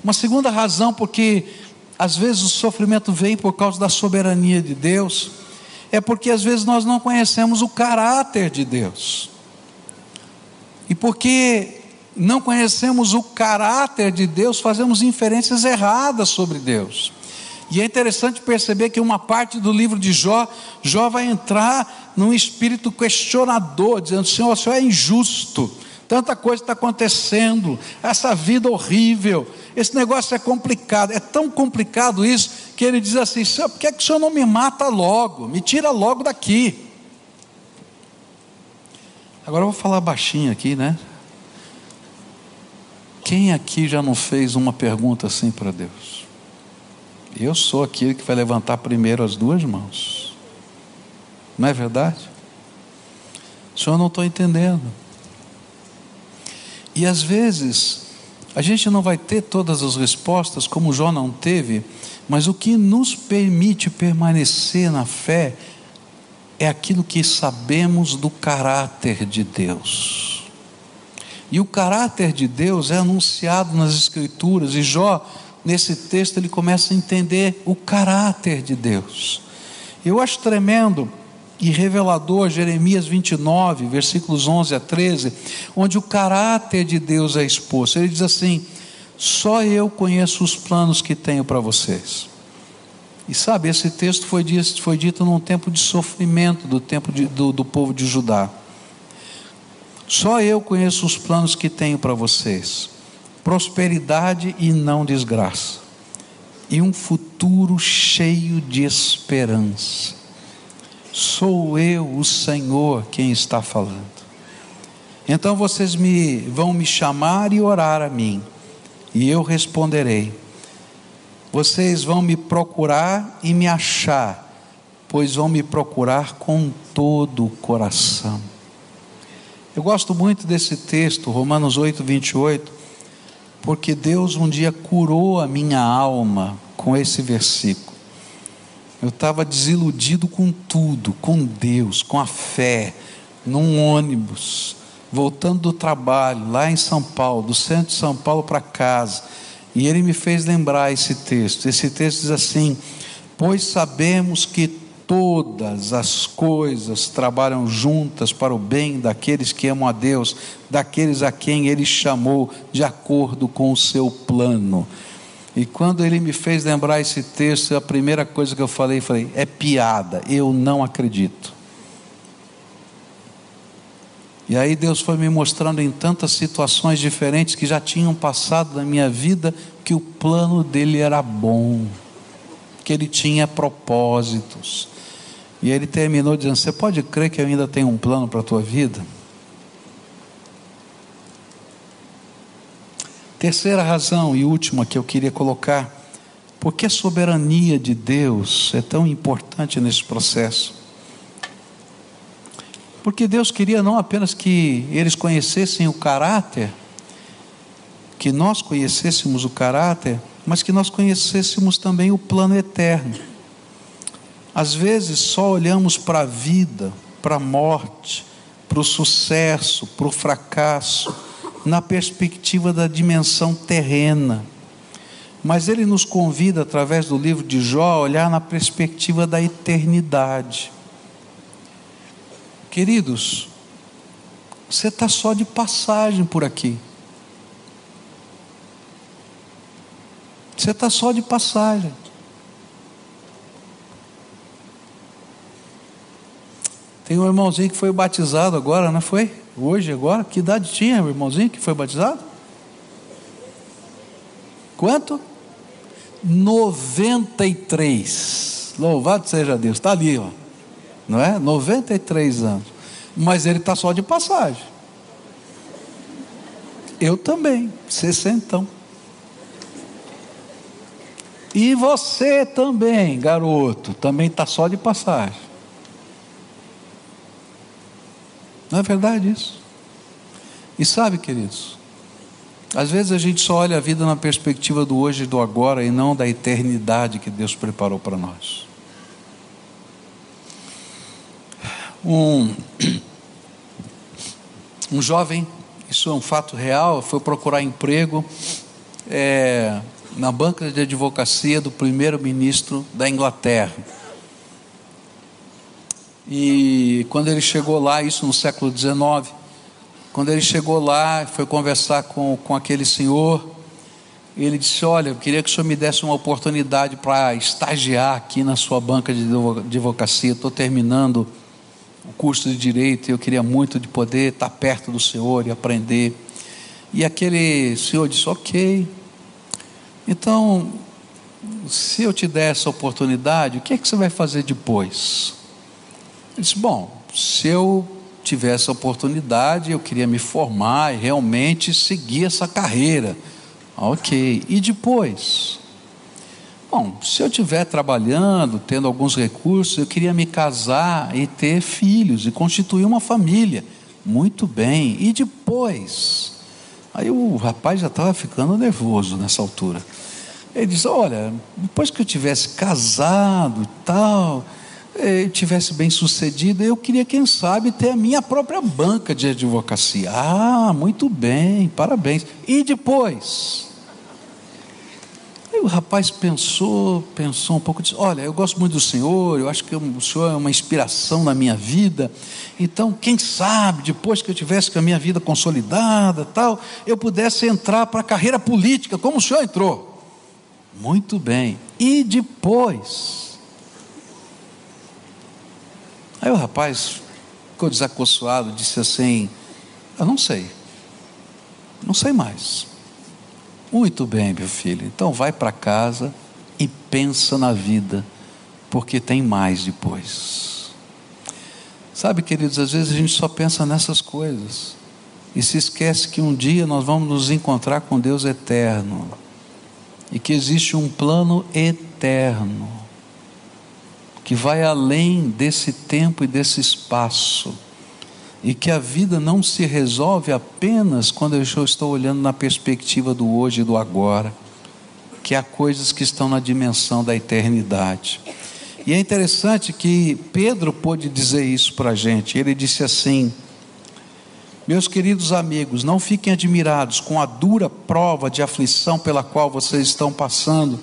Uma segunda razão, porque às vezes o sofrimento vem por causa da soberania de Deus, é porque às vezes nós não conhecemos o caráter de Deus. E porque não conhecemos o caráter de Deus, fazemos inferências erradas sobre Deus. E é interessante perceber que uma parte do livro de Jó, Jó vai entrar num espírito questionador, dizendo: Senhor, o Senhor é injusto, tanta coisa está acontecendo, essa vida horrível, esse negócio é complicado, é tão complicado isso, que ele diz assim: Senhor, por que, é que o Senhor não me mata logo, me tira logo daqui? Agora eu vou falar baixinho aqui, né? Quem aqui já não fez uma pergunta assim para Deus? Eu sou aquele que vai levantar primeiro as duas mãos. Não é verdade? O senhor não estou entendendo. E às vezes, a gente não vai ter todas as respostas, como Jó não teve, mas o que nos permite permanecer na fé é aquilo que sabemos do caráter de Deus. E o caráter de Deus é anunciado nas Escrituras, e Jó nesse texto ele começa a entender o caráter de Deus. Eu acho tremendo e revelador Jeremias 29, versículos 11 a 13, onde o caráter de Deus é exposto. Ele diz assim: Só eu conheço os planos que tenho para vocês. E sabe, esse texto foi dito, foi dito num tempo de sofrimento do tempo de, do, do povo de Judá. Só eu conheço os planos que tenho para vocês prosperidade e não desgraça, e um futuro cheio de esperança. Sou eu, o Senhor, quem está falando. Então vocês me vão me chamar e orar a mim, e eu responderei. Vocês vão me procurar e me achar, pois vão me procurar com todo o coração. Eu gosto muito desse texto, Romanos 8, 28, porque Deus um dia curou a minha alma com esse versículo. Eu estava desiludido com tudo, com Deus, com a fé, num ônibus, voltando do trabalho, lá em São Paulo, do centro de São Paulo para casa. E ele me fez lembrar esse texto. Esse texto diz assim: Pois sabemos que todas as coisas trabalham juntas para o bem daqueles que amam a Deus, daqueles a quem Ele chamou de acordo com o seu plano. E quando ele me fez lembrar esse texto, a primeira coisa que eu falei, falei, é piada, eu não acredito. E aí Deus foi me mostrando em tantas situações diferentes que já tinham passado na minha vida que o plano dele era bom, que ele tinha propósitos. E ele terminou dizendo: Você pode crer que eu ainda tenho um plano para a tua vida? Terceira razão e última que eu queria colocar, porque a soberania de Deus é tão importante nesse processo. Porque Deus queria não apenas que eles conhecessem o caráter, que nós conhecêssemos o caráter, mas que nós conhecêssemos também o plano eterno. Às vezes só olhamos para a vida, para a morte, para o sucesso, para o fracasso, na perspectiva da dimensão terrena. Mas ele nos convida, através do livro de Jó, a olhar na perspectiva da eternidade. Queridos, você está só de passagem por aqui. Você está só de passagem. Tem um irmãozinho que foi batizado agora, não foi? Hoje, agora? Que idade tinha o irmãozinho que foi batizado? Quanto? 93. Louvado seja Deus. Está ali, ó. Não é? 93 anos. Mas ele está só de passagem. Eu também, sessentão. E você também, garoto, também está só de passagem. Não é verdade isso? E sabe, queridos, às vezes a gente só olha a vida na perspectiva do hoje e do agora e não da eternidade que Deus preparou para nós. Um, um jovem, isso é um fato real, foi procurar emprego é, na banca de advocacia do primeiro-ministro da Inglaterra. E quando ele chegou lá, isso no século XIX, quando ele chegou lá, foi conversar com, com aquele senhor, ele disse: Olha, eu queria que o senhor me desse uma oportunidade para estagiar aqui na sua banca de advocacia. Estou terminando o curso de direito e eu queria muito de poder estar perto do senhor e aprender. E aquele senhor disse: Ok. Então, se eu te der essa oportunidade, o que é que você vai fazer depois? Ele disse: Bom, se eu tivesse a oportunidade, eu queria me formar e realmente seguir essa carreira. Ok. E depois? Bom, se eu estiver trabalhando, tendo alguns recursos, eu queria me casar e ter filhos e constituir uma família. Muito bem. E depois? Aí o rapaz já estava ficando nervoso nessa altura. Ele disse: Olha, depois que eu tivesse casado e tal, eu tivesse bem sucedido, eu queria, quem sabe, ter a minha própria banca de advocacia. Ah, muito bem, parabéns. E depois? Aí o rapaz pensou, pensou um pouco, disse: Olha, eu gosto muito do senhor, eu acho que o senhor é uma inspiração na minha vida. Então, quem sabe, depois que eu tivesse com a minha vida consolidada, tal, eu pudesse entrar para a carreira política, como o senhor entrou. Muito bem. E depois? Aí o rapaz ficou desacossoado, disse assim: Eu não sei, não sei mais. Muito bem, meu filho, então vai para casa e pensa na vida, porque tem mais depois. Sabe, queridos, às vezes a gente só pensa nessas coisas e se esquece que um dia nós vamos nos encontrar com Deus eterno e que existe um plano eterno que vai além desse tempo e desse espaço, e que a vida não se resolve apenas quando eu estou olhando na perspectiva do hoje e do agora, que há coisas que estão na dimensão da eternidade. E é interessante que Pedro pôde dizer isso para a gente. Ele disse assim: Meus queridos amigos, não fiquem admirados com a dura prova de aflição pela qual vocês estão passando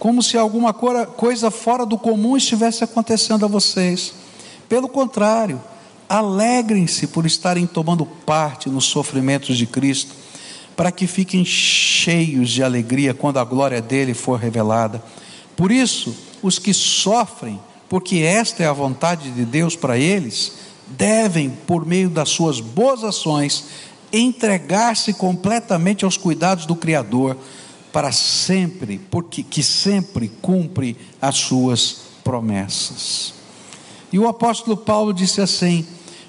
como se alguma coisa fora do comum estivesse acontecendo a vocês. Pelo contrário, alegrem-se por estarem tomando parte nos sofrimentos de Cristo, para que fiquem cheios de alegria quando a glória dele for revelada. Por isso, os que sofrem, porque esta é a vontade de Deus para eles, devem, por meio das suas boas ações, entregar-se completamente aos cuidados do Criador, para sempre, porque que sempre cumpre as suas promessas. E o apóstolo Paulo disse assim: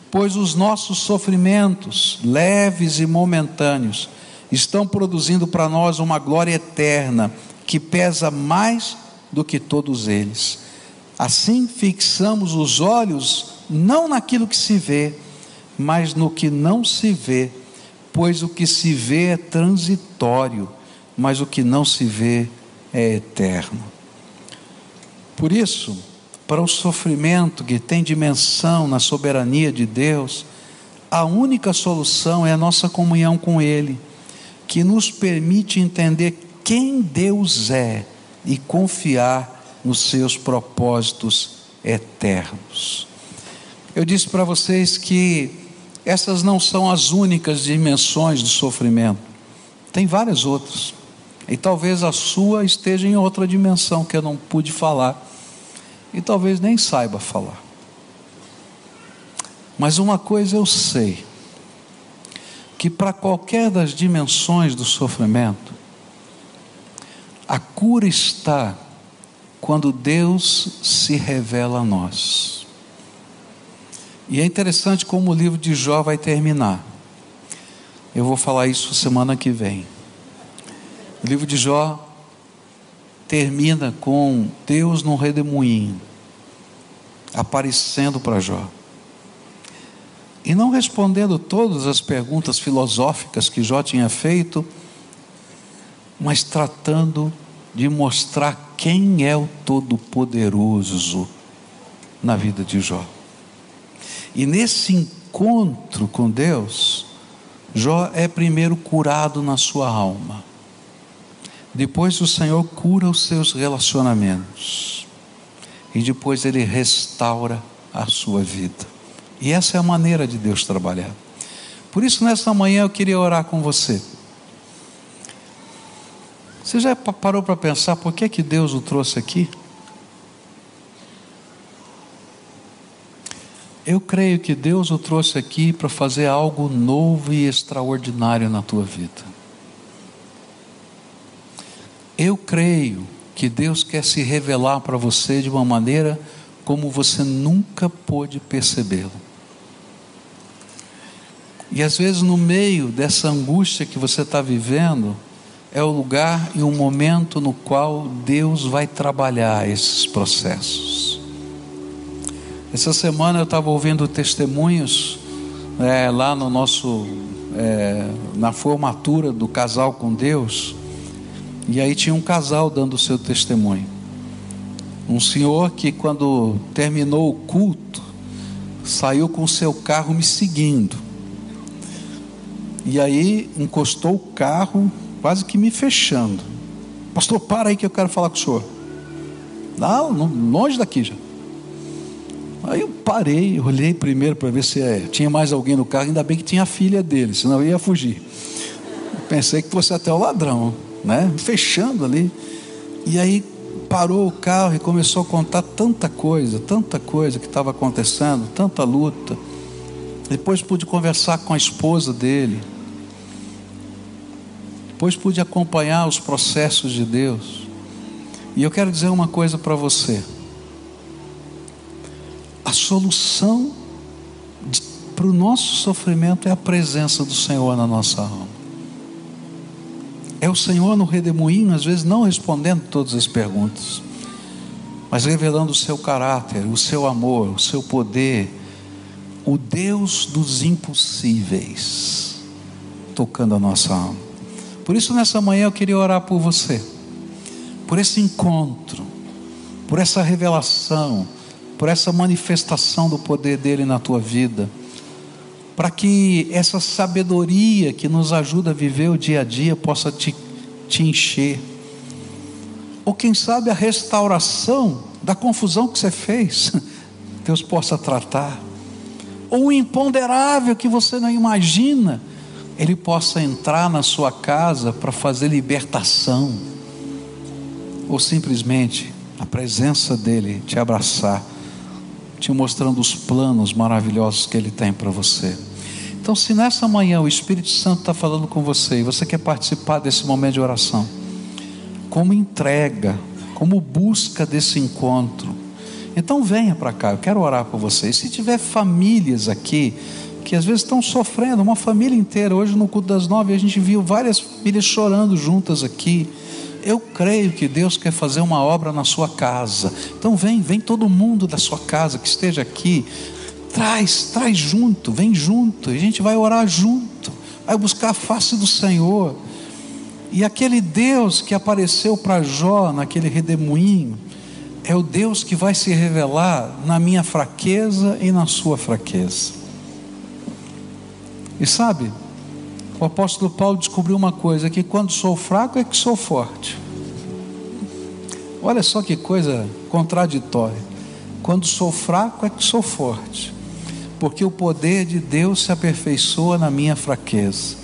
Pois os nossos sofrimentos, leves e momentâneos, estão produzindo para nós uma glória eterna, que pesa mais do que todos eles. Assim fixamos os olhos não naquilo que se vê, mas no que não se vê, pois o que se vê é transitório, mas o que não se vê é eterno. Por isso, para o sofrimento que tem dimensão na soberania de Deus, a única solução é a nossa comunhão com Ele, que nos permite entender quem Deus é e confiar nos seus propósitos eternos. Eu disse para vocês que essas não são as únicas dimensões do sofrimento, tem várias outras, e talvez a sua esteja em outra dimensão que eu não pude falar, e talvez nem saiba falar. Mas uma coisa eu sei, que para qualquer das dimensões do sofrimento, a cura está quando Deus se revela a nós. E é interessante como o livro de Jó vai terminar. Eu vou falar isso semana que vem. O livro de Jó termina com Deus num redemoinho, aparecendo para Jó. E não respondendo todas as perguntas filosóficas que Jó tinha feito, mas tratando de mostrar quem é o Todo-Poderoso na vida de Jó. E nesse encontro com Deus, Jó é primeiro curado na sua alma. Depois o Senhor cura os seus relacionamentos. E depois ele restaura a sua vida. E essa é a maneira de Deus trabalhar. Por isso, nessa manhã eu queria orar com você. Você já parou para pensar por que, que Deus o trouxe aqui? Eu creio que Deus o trouxe aqui para fazer algo novo e extraordinário na tua vida. Eu creio que Deus quer se revelar para você de uma maneira como você nunca pôde percebê-lo. E às vezes, no meio dessa angústia que você está vivendo, é o lugar e o momento no qual Deus vai trabalhar esses processos. Essa semana eu estava ouvindo testemunhos é, lá no nosso é, na formatura do casal com Deus e aí tinha um casal dando o seu testemunho. Um senhor que quando terminou o culto saiu com seu carro me seguindo. E aí encostou o carro quase que me fechando. Pastor, para aí que eu quero falar com o senhor. Não, longe daqui já. Aí eu parei, olhei primeiro para ver se é, tinha mais alguém no carro, ainda bem que tinha a filha dele, senão eu ia fugir. Pensei que fosse até o ladrão, né? Fechando ali. E aí parou o carro e começou a contar tanta coisa, tanta coisa que estava acontecendo, tanta luta. Depois pude conversar com a esposa dele, depois pude acompanhar os processos de Deus. E eu quero dizer uma coisa para você: a solução para o nosso sofrimento é a presença do Senhor na nossa alma. É o Senhor no redemoinho, às vezes não respondendo todas as perguntas, mas revelando o seu caráter, o seu amor, o seu poder, o Deus dos impossíveis, tocando a nossa alma. Por isso, nessa manhã eu queria orar por você, por esse encontro, por essa revelação, por essa manifestação do poder dele na tua vida, para que essa sabedoria que nos ajuda a viver o dia a dia possa te, te encher, ou quem sabe a restauração da confusão que você fez, Deus possa tratar, ou o imponderável que você não imagina, Ele possa entrar na sua casa para fazer libertação, ou simplesmente a presença dEle te abraçar, te mostrando os planos maravilhosos que Ele tem para você. Então, se nessa manhã o Espírito Santo está falando com você e você quer participar desse momento de oração, como entrega, como busca desse encontro, então venha para cá, eu quero orar por você. E se tiver famílias aqui que às vezes estão sofrendo, uma família inteira, hoje no culto das nove a gente viu várias famílias chorando juntas aqui. Eu creio que Deus quer fazer uma obra na sua casa. Então vem, vem todo mundo da sua casa que esteja aqui Traz, traz junto, vem junto, a gente vai orar junto, vai buscar a face do Senhor. E aquele Deus que apareceu para Jó naquele redemoinho, é o Deus que vai se revelar na minha fraqueza e na sua fraqueza. E sabe, o apóstolo Paulo descobriu uma coisa: que quando sou fraco é que sou forte. Olha só que coisa contraditória. Quando sou fraco é que sou forte porque o poder de Deus se aperfeiçoa na minha fraqueza.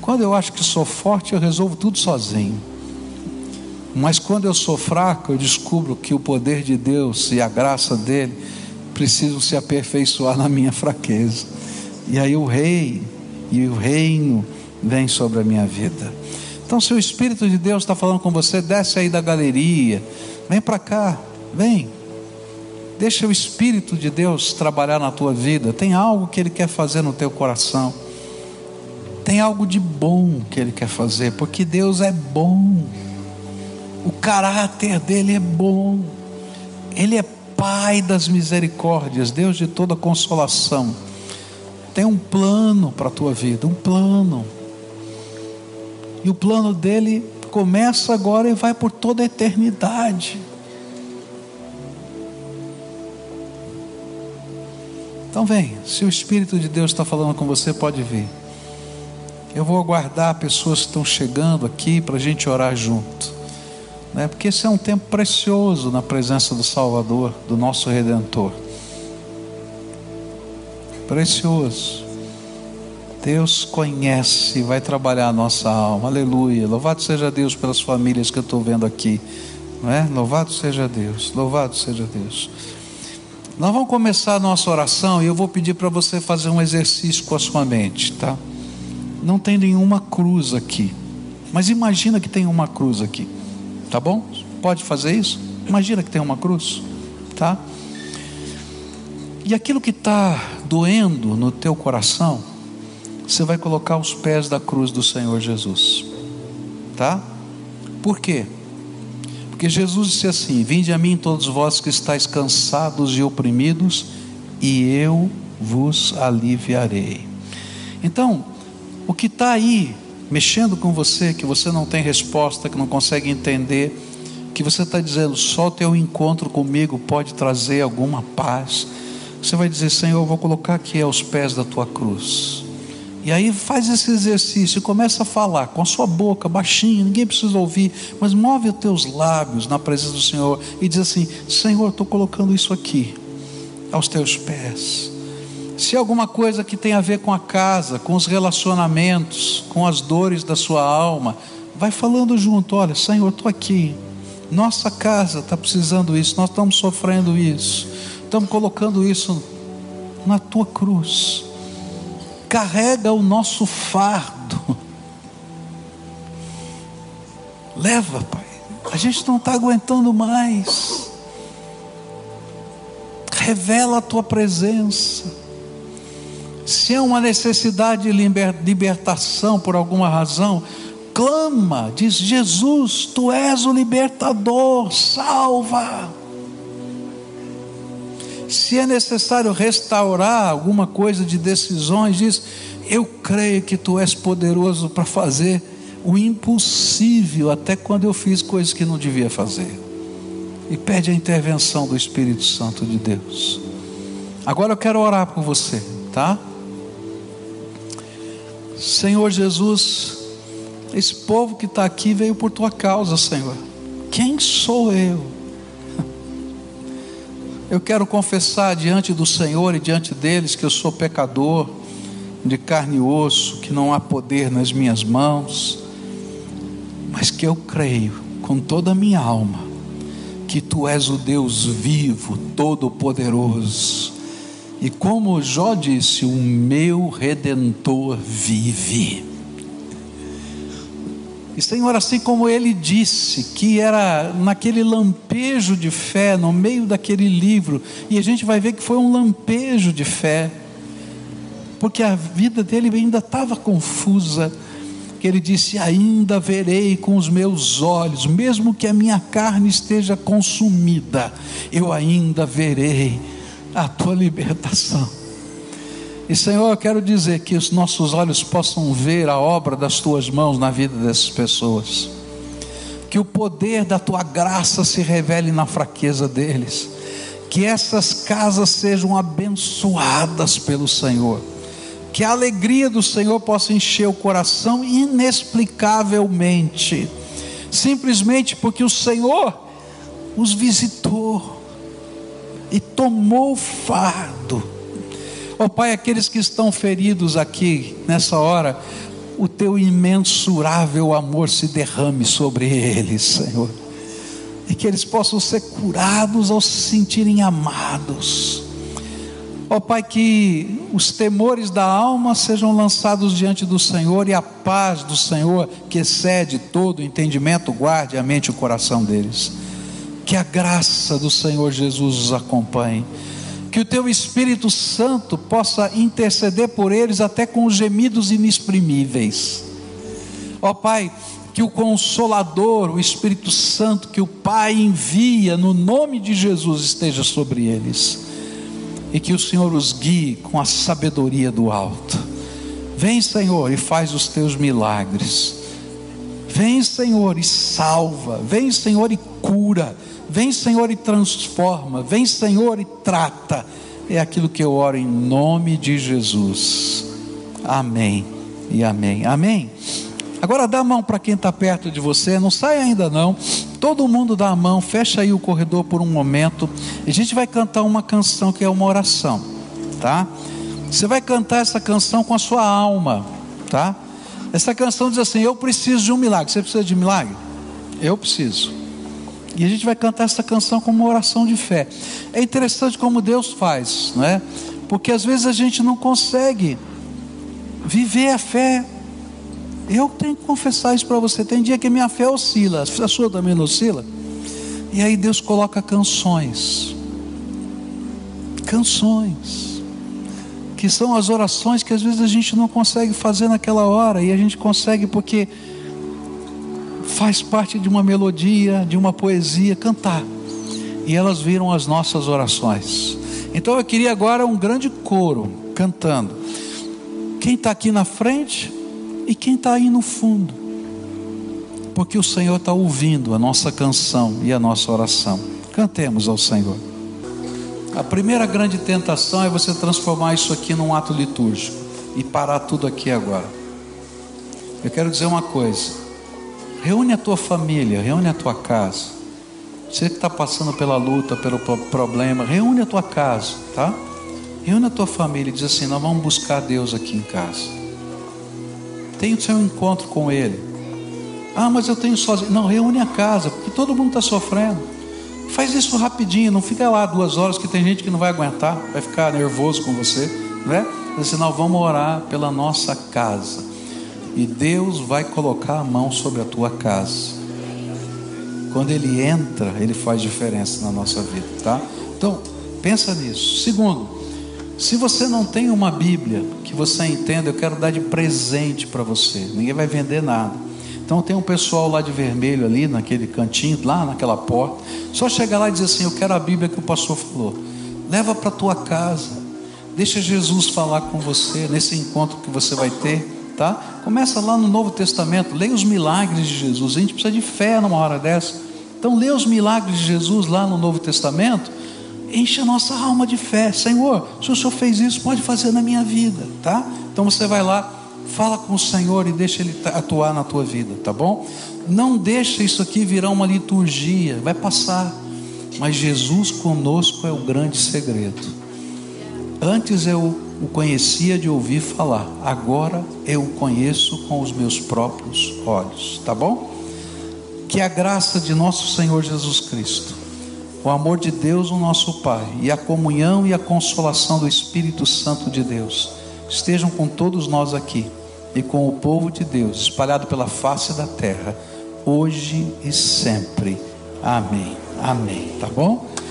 Quando eu acho que sou forte, eu resolvo tudo sozinho. Mas quando eu sou fraco, eu descubro que o poder de Deus e a graça dele precisam se aperfeiçoar na minha fraqueza. E aí o rei e o reino vem sobre a minha vida. Então, se o Espírito de Deus está falando com você, desce aí da galeria, vem para cá, vem. Deixa o Espírito de Deus trabalhar na tua vida. Tem algo que Ele quer fazer no teu coração. Tem algo de bom que Ele quer fazer, porque Deus é bom. O caráter dele é bom. Ele é Pai das misericórdias, Deus de toda consolação. Tem um plano para a tua vida, um plano. E o plano dele começa agora e vai por toda a eternidade. Então vem, se o Espírito de Deus está falando com você, pode vir. Eu vou aguardar pessoas que estão chegando aqui para a gente orar junto. Né? Porque esse é um tempo precioso na presença do Salvador, do nosso Redentor. Precioso. Deus conhece vai trabalhar a nossa alma. Aleluia. Louvado seja Deus pelas famílias que eu estou vendo aqui. Não é? Louvado seja Deus. Louvado seja Deus. Nós vamos começar a nossa oração e eu vou pedir para você fazer um exercício com a sua mente, tá? Não tem nenhuma cruz aqui, mas imagina que tem uma cruz aqui, tá bom? Pode fazer isso? Imagina que tem uma cruz, tá? E aquilo que está doendo no teu coração, você vai colocar os pés da cruz do Senhor Jesus, tá? Por quê? Porque Jesus disse assim: Vinde a mim todos vós que estáis cansados e oprimidos, e eu vos aliviarei. Então, o que está aí mexendo com você, que você não tem resposta, que não consegue entender, que você está dizendo, só o teu encontro comigo pode trazer alguma paz. Você vai dizer, Senhor, eu vou colocar aqui aos pés da tua cruz. E aí faz esse exercício começa a falar com a sua boca, baixinho, ninguém precisa ouvir, mas move os teus lábios na presença do Senhor e diz assim: Senhor, estou colocando isso aqui, aos teus pés. Se alguma coisa que tem a ver com a casa, com os relacionamentos, com as dores da sua alma, vai falando junto: olha, Senhor, estou aqui. Nossa casa está precisando isso, nós estamos sofrendo isso, estamos colocando isso na tua cruz carrega o nosso fardo. Leva, Pai. A gente não está aguentando mais. Revela a tua presença. Se é uma necessidade de libertação por alguma razão, clama, diz Jesus, tu és o libertador, salva se é necessário restaurar alguma coisa de decisões, diz: Eu creio que tu és poderoso para fazer o impossível, até quando eu fiz coisas que não devia fazer. E pede a intervenção do Espírito Santo de Deus. Agora eu quero orar por você, tá? Senhor Jesus, esse povo que está aqui veio por tua causa, Senhor quem sou eu? Eu quero confessar diante do Senhor e diante deles que eu sou pecador, de carne e osso, que não há poder nas minhas mãos, mas que eu creio com toda a minha alma que tu és o Deus vivo, todo-poderoso. E como Jó disse, o meu redentor vive. E Senhor, assim como ele disse que era naquele lampejo de fé, no meio daquele livro, e a gente vai ver que foi um lampejo de fé, porque a vida dele ainda estava confusa, que ele disse: Ainda verei com os meus olhos, mesmo que a minha carne esteja consumida, eu ainda verei a tua libertação. E Senhor, eu quero dizer que os nossos olhos possam ver a obra das tuas mãos na vida dessas pessoas. Que o poder da tua graça se revele na fraqueza deles. Que essas casas sejam abençoadas pelo Senhor. Que a alegria do Senhor possa encher o coração inexplicavelmente. Simplesmente porque o Senhor os visitou e tomou o fardo Ó oh, Pai, aqueles que estão feridos aqui nessa hora, o teu imensurável amor se derrame sobre eles, Senhor. E que eles possam ser curados ao se sentirem amados. Ó oh, Pai, que os temores da alma sejam lançados diante do Senhor e a paz do Senhor, que excede todo entendimento, guarde a mente e o coração deles. Que a graça do Senhor Jesus os acompanhe que o teu Espírito Santo possa interceder por eles até com gemidos inexprimíveis. Ó Pai, que o Consolador, o Espírito Santo que o Pai envia no nome de Jesus esteja sobre eles e que o Senhor os guie com a sabedoria do alto. Vem, Senhor, e faz os teus milagres. Vem, Senhor, e salva. Vem, Senhor, e cura. Vem, Senhor, e transforma. Vem, Senhor, e trata. É aquilo que eu oro em nome de Jesus. Amém e amém. Amém. Agora dá a mão para quem está perto de você, não sai ainda não. Todo mundo dá a mão, fecha aí o corredor por um momento. E a gente vai cantar uma canção que é uma oração, tá? Você vai cantar essa canção com a sua alma, tá? Essa canção diz assim: Eu preciso de um milagre. Você precisa de milagre? Eu preciso. E a gente vai cantar essa canção como uma oração de fé. É interessante como Deus faz, não é? Porque às vezes a gente não consegue viver a fé. Eu tenho que confessar isso para você. Tem dia que minha fé oscila, a sua também oscila. E aí Deus coloca canções. Canções. Que são as orações que às vezes a gente não consegue fazer naquela hora. E a gente consegue porque faz parte de uma melodia, de uma poesia, cantar. E elas viram as nossas orações. Então eu queria agora um grande coro cantando. Quem está aqui na frente e quem está aí no fundo. Porque o Senhor está ouvindo a nossa canção e a nossa oração. Cantemos ao Senhor. A primeira grande tentação é você transformar isso aqui num ato litúrgico e parar tudo aqui agora. Eu quero dizer uma coisa. Reúne a tua família, reúne a tua casa. Você que está passando pela luta, pelo problema, reúne a tua casa, tá? Reúne a tua família e diz assim: Nós vamos buscar Deus aqui em casa. Tenha o seu encontro com Ele. Ah, mas eu tenho sozinho. Não, reúne a casa, porque todo mundo está sofrendo. Faz isso rapidinho, não fica lá duas horas, que tem gente que não vai aguentar, vai ficar nervoso com você, não é? Diz assim, nós vamos orar pela nossa casa e Deus vai colocar a mão sobre a tua casa. Quando Ele entra, Ele faz diferença na nossa vida, tá? Então, pensa nisso. Segundo, se você não tem uma Bíblia que você entenda, eu quero dar de presente para você. Ninguém vai vender nada. Então tem um pessoal lá de vermelho ali, naquele cantinho, lá naquela porta. Só chegar lá e dizer assim: Eu quero a Bíblia que o pastor falou. Leva para tua casa. Deixa Jesus falar com você nesse encontro que você vai ter tá? Começa lá no Novo Testamento, leia os milagres de Jesus. A gente precisa de fé numa hora dessa. Então, leia os milagres de Jesus lá no Novo Testamento. Enche a nossa alma de fé. Senhor, se o Senhor fez isso, pode fazer na minha vida, tá? Então você vai lá, Fala com o Senhor e deixa Ele atuar na tua vida, tá bom? Não deixa isso aqui virar uma liturgia, vai passar. Mas Jesus conosco é o grande segredo. Antes eu o conhecia de ouvir falar, agora eu o conheço com os meus próprios olhos, tá bom? Que a graça de nosso Senhor Jesus Cristo, o amor de Deus, o nosso Pai, e a comunhão e a consolação do Espírito Santo de Deus estejam com todos nós aqui e com o povo de Deus espalhado pela face da terra, hoje e sempre. Amém. Amém. Tá bom?